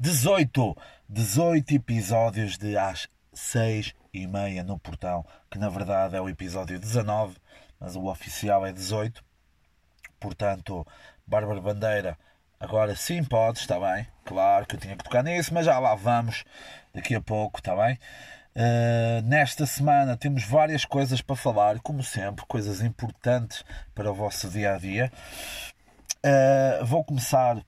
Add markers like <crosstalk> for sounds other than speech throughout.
18, 18 episódios de às 6 e meia no portão, que na verdade é o episódio 19, mas o oficial é 18. Portanto, Bárbara Bandeira, agora sim pode, está bem? Claro que eu tinha que tocar nisso, mas já lá vamos daqui a pouco, está bem? Uh, nesta semana temos várias coisas para falar, como sempre, coisas importantes para o vosso dia a dia. Uh, vou começar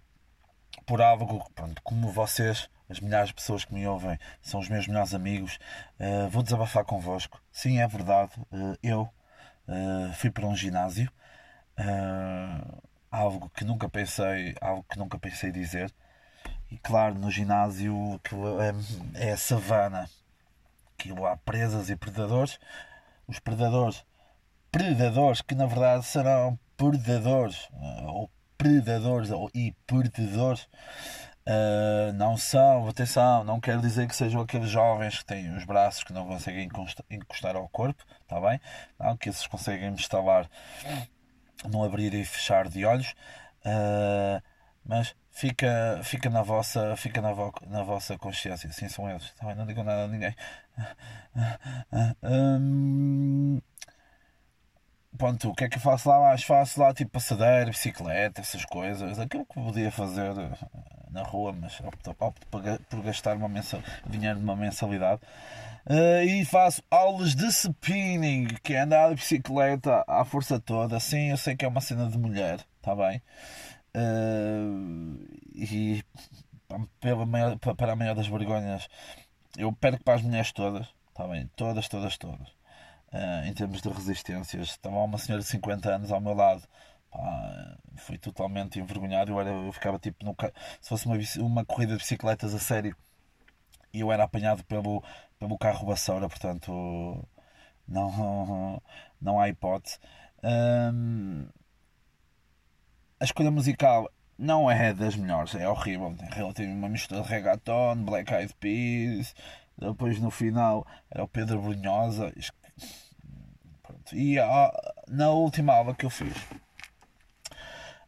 por algo, pronto, como vocês, as milhares de pessoas que me ouvem, são os meus melhores amigos, uh, vou desabafar convosco. Sim, é verdade, uh, eu uh, fui para um ginásio, algo que nunca pensei, algo que nunca pensei dizer. E claro, no ginásio que é, é a savana, que há presas e predadores. Os predadores, predadores que na verdade serão predadores ou predadores e perdedores uh, não são, atenção, não quero dizer que sejam aqueles jovens que têm os braços que não conseguem encostar ao corpo, está bem? Não, que esses conseguem instalar no abrir e fechar de olhos, uh, mas fica, fica na vossa, fica na, vo, na vossa consciência, sim são eles, tá bem? não digam nada a ninguém. <laughs> Um, Pronto, o que é que eu faço lá mais? Faço lá tipo passadeira, bicicleta, essas coisas. Aquilo que podia fazer eh, na rua, mas opto, opto por gastar uma mensal, dinheiro de uma mensalidade. Uh, e faço aulas de spinning, que é andar de bicicleta à força toda. Sim, eu sei que é uma cena de mulher, está bem? Uh, e pela maior, para a maior das vergonhas, eu perco para as mulheres todas, está bem? Todas, todas, todas uh, em termos de resistências. Estava uma senhora de 50 anos ao meu lado. Pá, fui totalmente envergonhado. Eu, era, eu ficava tipo no, se fosse uma, uma corrida de bicicletas a sério e eu era apanhado pelo, pelo carro vassoura, portanto não, não há hipótese. Um, a escolha musical não é das melhores, é horrível. Tem uma mistura de reggaeton, Black Eyed Peas, depois no final era o Pedro Brunhosa. Pronto. E na última aula que eu fiz,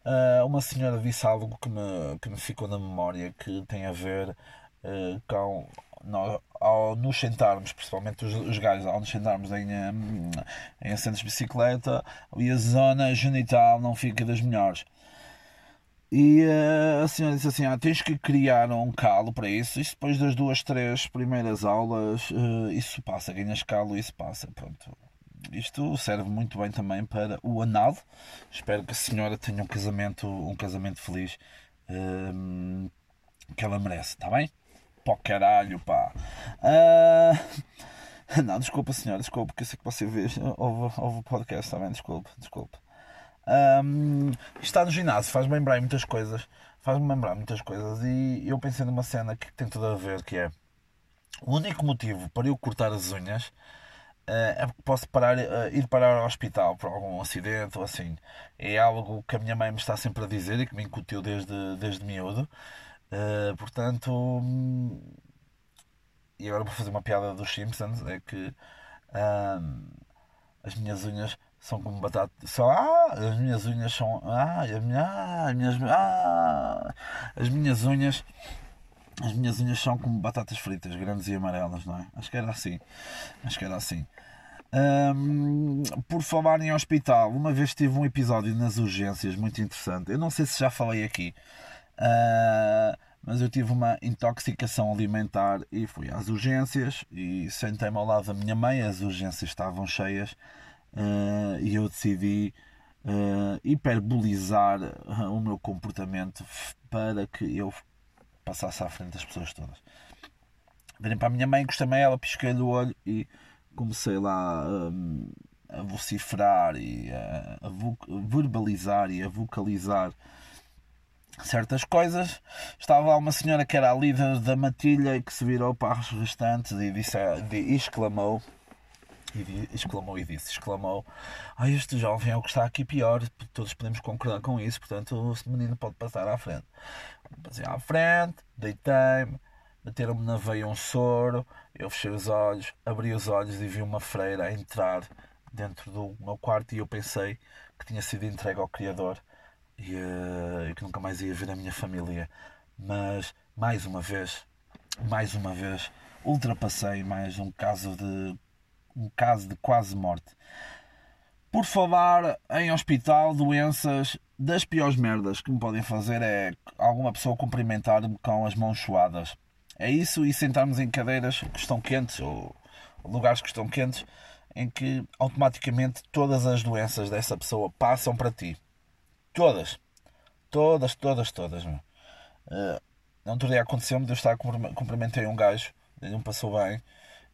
uh, uma senhora disse algo que me, que me ficou na memória que tem a ver uh, com. No, ao nos sentarmos, principalmente os, os gajos, ao nos sentarmos em, em assentos de bicicleta e a zona genital não fica das melhores. E uh, a senhora disse assim: ah, tens que criar um calo para isso. Isso depois das duas, três primeiras aulas, uh, isso passa, ganhas calo isso passa. Pronto. Isto serve muito bem também para o anal. Espero que a senhora tenha um casamento, um casamento feliz uh, que ela merece, está bem? Pó caralho, pá. <laughs> Não, desculpa, senhora, desculpa, porque eu sei que você vê, ouve, o podcast também, desculpa, desculpa. Um, está no ginásio faz-me lembrar muitas coisas. Faz-me lembrar muitas coisas. E eu pensei numa cena que tem tudo a ver, que é o único motivo para eu cortar as unhas uh, é porque posso parar, uh, ir parar ao hospital por algum acidente ou assim. É algo que a minha mãe me está sempre a dizer e que me incutiu desde, desde miúdo. Uh, portanto, e agora vou fazer uma piada dos Simpsons, é que as minhas unhas são como batata. São, ah, as minhas unhas são. Ah, as minhas, ah, as minhas, ah, as minhas unhas. As minhas unhas são como batatas fritas, grandes e amarelas, não é? Acho que era assim. Acho que era assim. Um, por falar em hospital, uma vez tive um episódio nas urgências muito interessante. Eu não sei se já falei aqui, uh, mas eu tive uma intoxicação alimentar e fui às urgências e sentei-me ao lado da minha mãe. As urgências estavam cheias uh, e eu decidi uh, hiperbolizar eh, o meu comportamento para que eu passasse à frente das pessoas todas. Virem para a minha mãe, gostei ela, pisquei do olho e comecei lá um, a vociferar e a, a verbalizar e a vocalizar certas coisas. Estava lá uma senhora que era a líder da matilha e que se virou para os restantes e disse, e exclamou e exclamou e disse, exclamou, ah, este jovem é o que está aqui pior, todos podemos concordar com isso, portanto este menino pode passar à frente. Passei à frente, deitei-me, meteram-me na veia um soro, eu fechei os olhos, abri os olhos e vi uma freira entrar dentro do meu quarto e eu pensei que tinha sido entregue ao Criador e, uh, que nunca mais ia ver a minha família. Mas mais uma vez, mais uma vez, ultrapassei mais um caso de um caso de quase morte. Por falar em hospital, doenças, das piores merdas que me podem fazer é alguma pessoa cumprimentar-me com as mãos suadas. É isso e sentarmos em cadeiras que estão quentes ou lugares que estão quentes em que automaticamente todas as doenças dessa pessoa passam para ti. Todas. Todas, todas, todas. Uh, não outro dia aconteceu-me de eu estar cumprimentei um gajo, ele me passou bem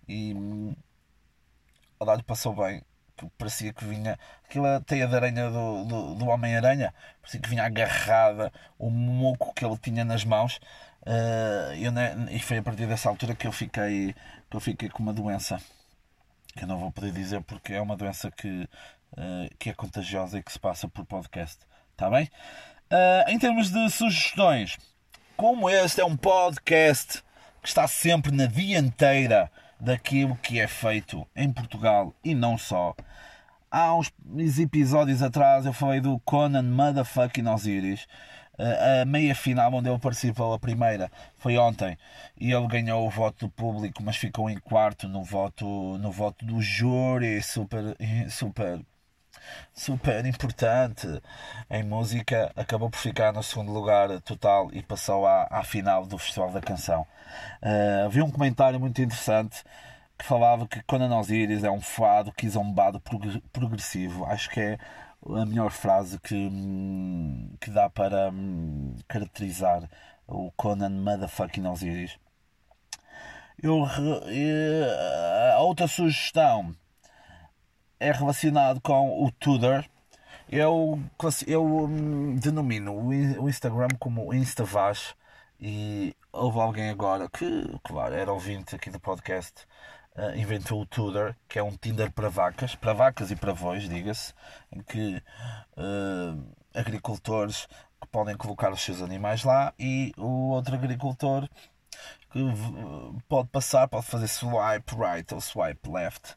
e dar-lhe passou bem parecia que vinha aquela teia de aranha do, do, do Homem-Aranha, parecia que vinha agarrada o moco que ele tinha nas mãos. Uh, eu, e foi a partir dessa altura que eu fiquei que eu fiquei com uma doença que eu não vou poder dizer porque é uma doença que, uh, que é contagiosa e que se passa por podcast. Está bem? Uh, em termos de sugestões, como este é um podcast que está sempre na dianteira daquilo que é feito em Portugal e não só. Há uns episódios atrás eu falei do Conan Motherfucking Osiris. A meia final onde ele participou, a primeira, foi ontem. E ele ganhou o voto do público, mas ficou em quarto no voto, no voto do júri. Super, <laughs> super super importante em música, acabou por ficar no segundo lugar total e passou à, à final do Festival da Canção. Uh, havia um comentário muito interessante que falava que Conan Osiris é um fado que zombado progressivo. Acho que é a melhor frase que, hum, que dá para hum, caracterizar o Conan Motherfucking Osiris. Eu, a outra sugestão é relacionado com o Tudor. Eu, eu hum, denomino o Instagram como Instavaz e houve alguém agora que, claro, era ouvinte aqui do podcast, uh, inventou o Tudor, que é um Tinder para vacas, para vacas e para voz, diga-se, em que uh, agricultores podem colocar os seus animais lá e o outro agricultor que pode passar, pode fazer swipe right ou swipe left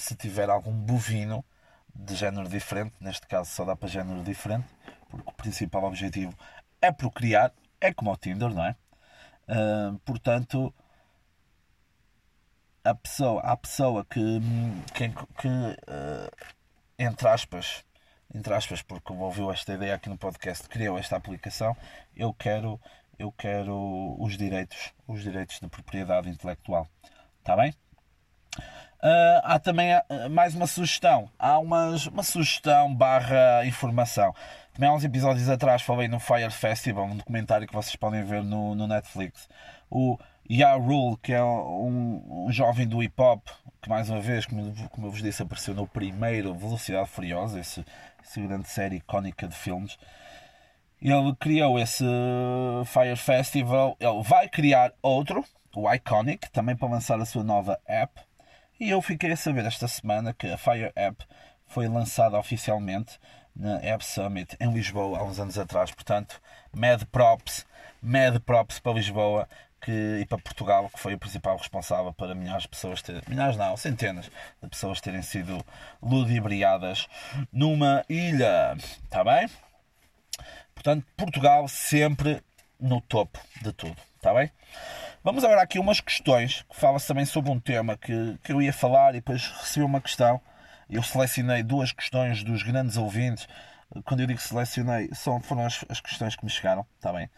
se tiver algum bovino de género diferente, neste caso só dá para género diferente, porque o principal objetivo é procriar, é como o Tinder, não é? Portanto, a pessoa, a pessoa que, que, que uh, entre aspas, entre aspas, porque ouviu esta ideia aqui no podcast, criou esta aplicação, eu quero eu quero os direitos, os direitos de propriedade intelectual. Está bem? Uh, há também uh, mais uma sugestão. Há umas, uma sugestão barra informação. Também há uns episódios atrás falei no Fire Festival, um documentário que vocês podem ver no, no Netflix. O Ya Rule, que é um, um jovem do hip hop, que mais uma vez, como, como eu vos disse, apareceu no primeiro Velocidade Furiosa, essa grande série icónica de filmes. Ele criou esse Fire Festival. Ele vai criar outro, o Iconic, também para lançar a sua nova app. E eu fiquei a saber esta semana que a Fire App foi lançada oficialmente na App Summit em Lisboa há uns anos atrás. Portanto, mad props, mad props para Lisboa que, e para Portugal, que foi o principal responsável para milhares de pessoas terem, milhares não, centenas de pessoas terem sido ludibriadas numa ilha. Está bem? Portanto, Portugal sempre no topo de tudo. Está bem? Vamos agora aqui umas questões que fala-se também sobre um tema que, que eu ia falar e depois recebi uma questão. Eu selecionei duas questões dos grandes ouvintes. Quando eu digo selecionei, são, foram as, as questões que me chegaram. Está bem?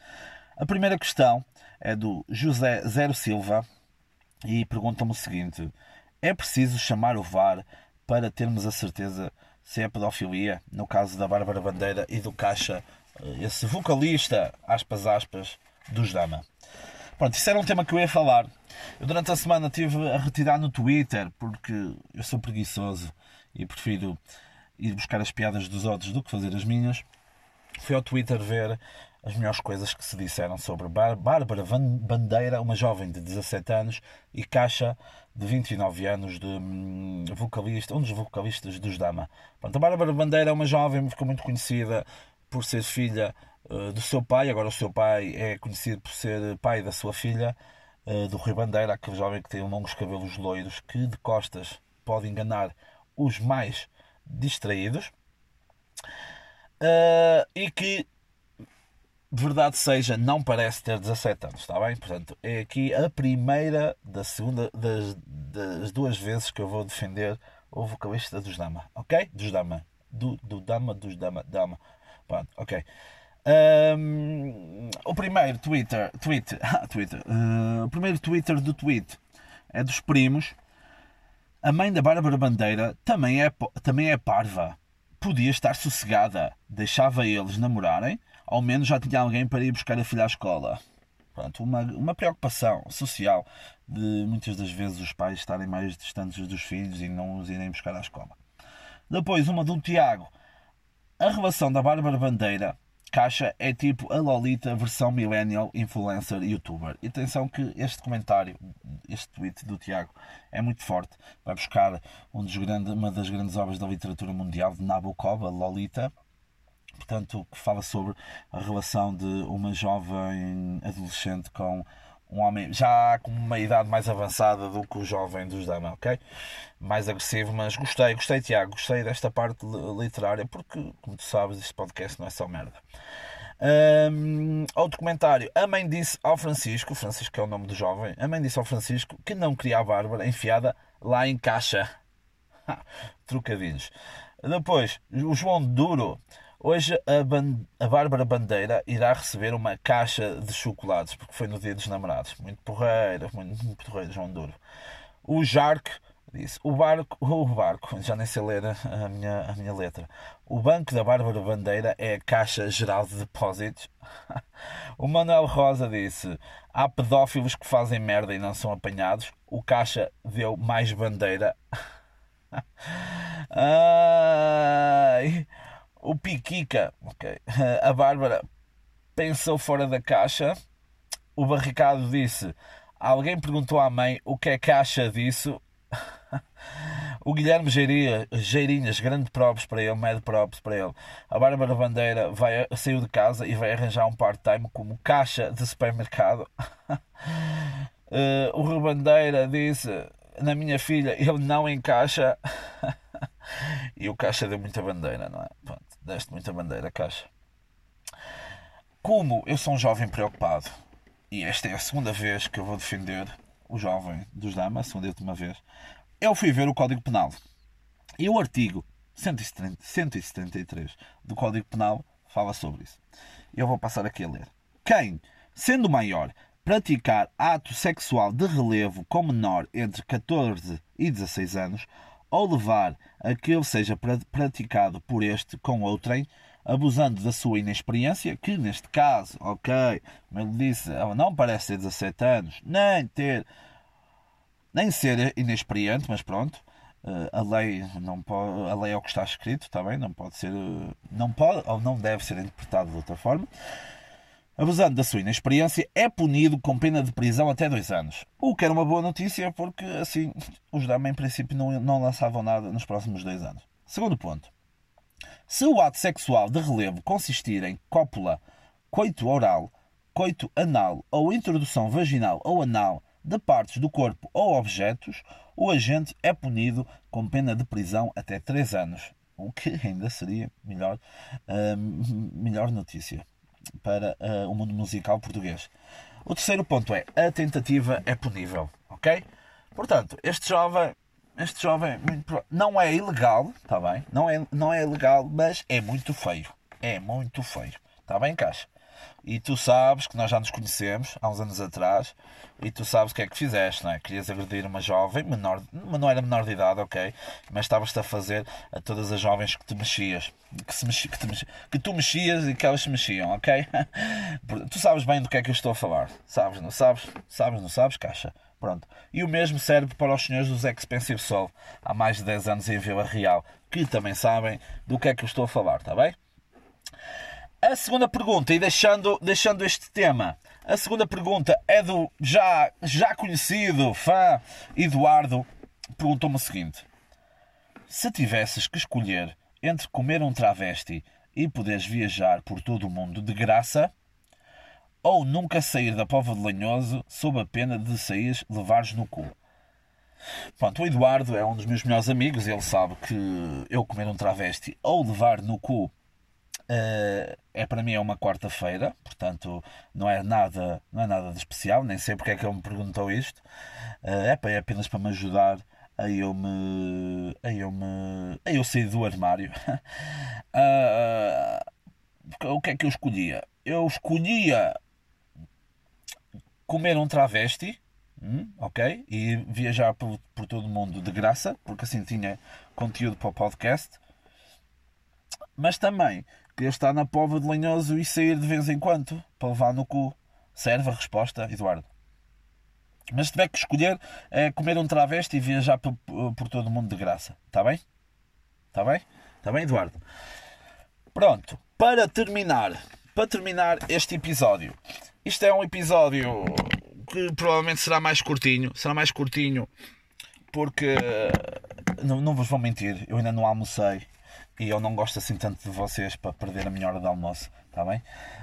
A primeira questão é do José Zero Silva e pergunta-me o seguinte: É preciso chamar o VAR para termos a certeza se é pedofilia? No caso da Bárbara Bandeira e do Caixa esse vocalista, aspas, aspas, dos Dama. Pronto, isso era um tema que eu ia falar. Eu durante a semana estive a retirar no Twitter, porque eu sou preguiçoso e prefiro ir buscar as piadas dos outros do que fazer as minhas. Fui ao Twitter ver as melhores coisas que se disseram sobre Bárbara Bandeira, uma jovem de 17 anos, e Caixa, de 29 anos, de hum, vocalista, um dos vocalistas dos Dama. Pronto, a Bárbara Bandeira é uma jovem, ficou muito conhecida por ser filha uh, do seu pai, agora o seu pai é conhecido por ser pai da sua filha, uh, do Rui Bandeira, aquele jovem que tem longos cabelos loiros, que de costas pode enganar os mais distraídos. Uh, e que verdade seja, não parece ter 17 anos, está bem? Portanto, é aqui a primeira da segunda das, das duas vezes que eu vou defender o vocalista dos Dama, ok? Dos Dama. Do, do Dama, dos Dama, Dama. Ok. Um, o primeiro Twitter, <laughs> Twitter, Twitter uh, o primeiro Twitter do tweet é dos primos. A mãe da Bárbara Bandeira também é, também é parva. Podia estar sossegada, deixava eles namorarem ao menos já tinha alguém para ir buscar a filha à escola. Pronto, uma, uma preocupação social de muitas das vezes os pais estarem mais distantes dos filhos e não os irem buscar à escola. Depois, uma do Tiago. A relação da Bárbara Bandeira Caixa é tipo a Lolita versão millennial influencer youtuber. E atenção que este comentário, este tweet do Tiago é muito forte. Vai buscar um uma das grandes obras da literatura mundial de Nabokov, a Lolita, portanto, que fala sobre a relação de uma jovem adolescente com um homem já com uma idade mais avançada do que o jovem dos Dama, ok? Mais agressivo, mas gostei, gostei, Tiago, gostei desta parte literária, porque, como tu sabes, este podcast não é só merda. Um, outro comentário. A mãe disse ao Francisco, Francisco é o nome do jovem, a mãe disse ao Francisco que não queria a Bárbara enfiada lá em caixa. <laughs> Trocadilhos. Depois, o João Duro Hoje a, Ban a Bárbara Bandeira irá receber uma caixa de chocolates, porque foi no dia dos namorados. Muito porreiro, muito, muito porreiro, João Duro. O Jarque disse: o barco, o barco, já nem sei ler a minha, a minha letra. O banco da Bárbara Bandeira é a Caixa Geral de Depósitos. <laughs> o Manuel Rosa disse: há pedófilos que fazem merda e não são apanhados. O Caixa deu mais bandeira. <laughs> Ai. O Piquica, ok. <laughs> A Bárbara pensou fora da caixa. O Barricado disse: Alguém perguntou à mãe o que é caixa disso. <laughs> O Guilherme Geirinhas, Geirinhas, grande props para ele, mad props para ele. A Bárbara Bandeira vai, saiu de casa e vai arranjar um part-time como caixa de supermercado. Uh, <laughs> o Rui Bandeira disse: Na minha filha, ele não encaixa. e o caixa deu muita bandeira, não é? Pronto deste muita bandeira, caixa. Como eu sou um jovem preocupado, e esta é a segunda vez que eu vou defender o jovem dos damas, a segunda e última vez, eu fui ver o Código Penal. E o artigo 173 do Código Penal fala sobre isso. Eu vou passar aqui a ler. Quem, sendo maior, praticar ato sexual de relevo com menor entre 14 e 16 anos, ou levar a que ele seja praticado por este com outrem, abusando da sua inexperiência, que neste caso, ok, como ele disse, não parece ter 17 anos, nem ter, nem ser inexperiente, mas pronto, eh, a lei não pode, a lei é o que está escrito, está bem, não pode ser, não pode ou não deve ser interpretado de outra forma abusando da sua inexperiência, é punido com pena de prisão até dois anos. O que era uma boa notícia, porque assim <laughs> os Dama em princípio não, não lançavam nada nos próximos dois anos. Segundo ponto. Se o ato sexual de relevo consistir em cópula, coito oral, coito anal ou introdução vaginal ou anal de partes do corpo ou objetos, o agente é punido com pena de prisão até 3 anos. O que ainda seria melhor, uh, melhor notícia para uh, o mundo musical português. O terceiro ponto é a tentativa é punível, ok? Portanto, este jovem, este jovem não é ilegal, está bem? Não é, não é ilegal, mas é muito feio. É muito feio. Está bem, Caixa? E tu sabes que nós já nos conhecemos há uns anos atrás e tu sabes o que é que fizeste, não é? Querias agredir uma jovem, menor, não era menor de idade, ok? Mas estavas-te a fazer a todas as jovens que te mexias, que, se mexi, que, te mexi, que tu mexias e que elas se mexiam, ok? <laughs> tu sabes bem do que é que eu estou a falar, sabes, não sabes? Sabes, não sabes, caixa? Pronto. E o mesmo serve para os senhores dos Expensive Soul, há mais de 10 anos em Vila Real, que também sabem do que é que eu estou a falar, está bem? A segunda pergunta, e deixando, deixando este tema, a segunda pergunta é do já, já conhecido fã Eduardo. Perguntou-me o seguinte: Se tivesses que escolher entre comer um travesti e poderes viajar por todo o mundo de graça, ou nunca sair da pova de Lanhoso sob a pena de sair levares no cu. Pronto, o Eduardo é um dos meus melhores amigos, ele sabe que eu comer um travesti ou levar no cu é para mim é uma quarta-feira, portanto não é nada, não é nada de especial, nem sei porque é que ele me perguntou isto. É, é apenas para me ajudar a eu me. a eu me. a eu sair do armário. uh, <laughs> o que é que eu escolhia? Eu escolhia comer um travesti, hum, ok? E viajar por, por todo o mundo de graça, porque assim tinha conteúdo para o podcast. Mas também queria estar na pova de lenhoso e sair de vez em quando para levar no cu. Serve a resposta, Eduardo. Mas se tiver que escolher, é comer um travesti e viajar por, por todo o mundo de graça. Está bem? Está bem? Está bem, Eduardo? Pronto. Para terminar, para terminar este episódio. Isto é um episódio que provavelmente será mais curtinho. Será mais curtinho porque não, não vos vou mentir, eu ainda não almocei e eu não gosto assim tanto de vocês para perder a minha hora de almoço, está bem?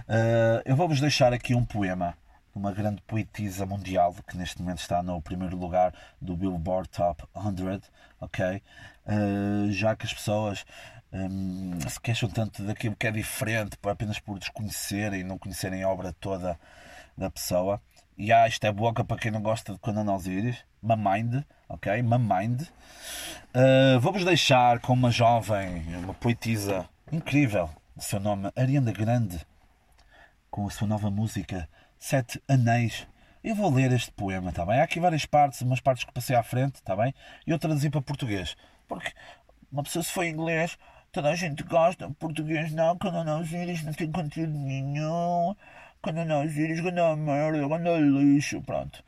Uh, eu vou-vos deixar aqui um poema uma grande poetisa mundial que neste momento está no primeiro lugar do Billboard Top 100, ok? Uh, já que as pessoas um, se queixam tanto daquilo que é diferente apenas por desconhecerem e não conhecerem a obra toda da pessoa. E ah, isto é boca para quem não gosta de Conan Osiris, Mamind, ok? Mamind. Uh, Vou-vos deixar com uma jovem, uma poetisa incrível, o seu nome Ariana Grande, com a sua nova música Sete Anéis. Eu vou ler este poema, está bem? Há aqui várias partes, umas partes que passei à frente, está bem? E eu traduzi para português. Porque uma pessoa se em inglês, toda a gente gosta, português não, quando não Osiris não tem conteúdo nenhum, quando não Osiris, quando merda, quando lixo, pronto.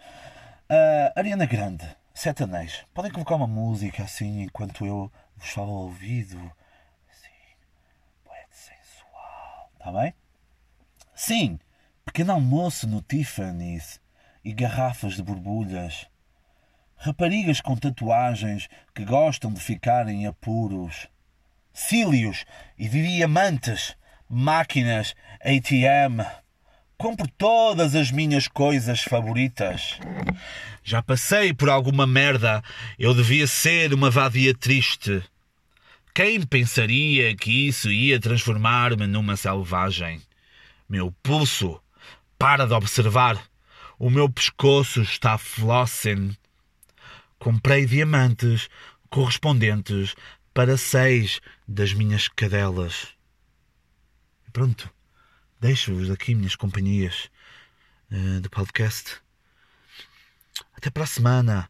Uh, Ariana Grande, Sete Anéis. Podem colocar uma música assim enquanto eu vos falo ao ouvido. Assim, poeta sensual, está bem? Sim pequeno almoço no Tiffany's e garrafas de borbulhas. Raparigas com tatuagens que gostam de ficar em apuros. Cílios e diamantes. Máquinas ATM. Compro todas as minhas coisas favoritas. Já passei por alguma merda. Eu devia ser uma vadia triste. Quem pensaria que isso ia transformar-me numa selvagem? Meu pulso para de observar. O meu pescoço está flossen. Comprei diamantes correspondentes para seis das minhas cadelas. Pronto, deixo-vos aqui minhas companhias uh, do podcast. Até para a semana.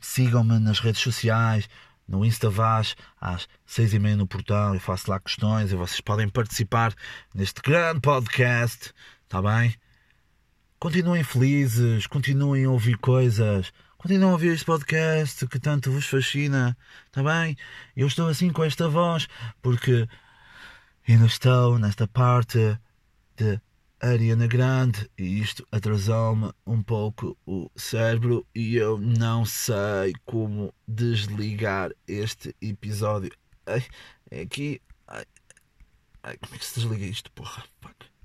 Sigam-me nas redes sociais, no InstaVaz, às seis e meia no portão. Eu faço lá questões e vocês podem participar neste grande podcast. Está bem? Continuem felizes, continuem a ouvir coisas. Continuem a ouvir este podcast que tanto vos fascina. Está bem? Eu estou assim com esta voz porque ainda estou nesta parte de Ariana Grande e isto atrasou-me um pouco o cérebro e eu não sei como desligar este episódio. Ai, é aqui. Ai, ai, como é que se desliga isto, porra? Fuck.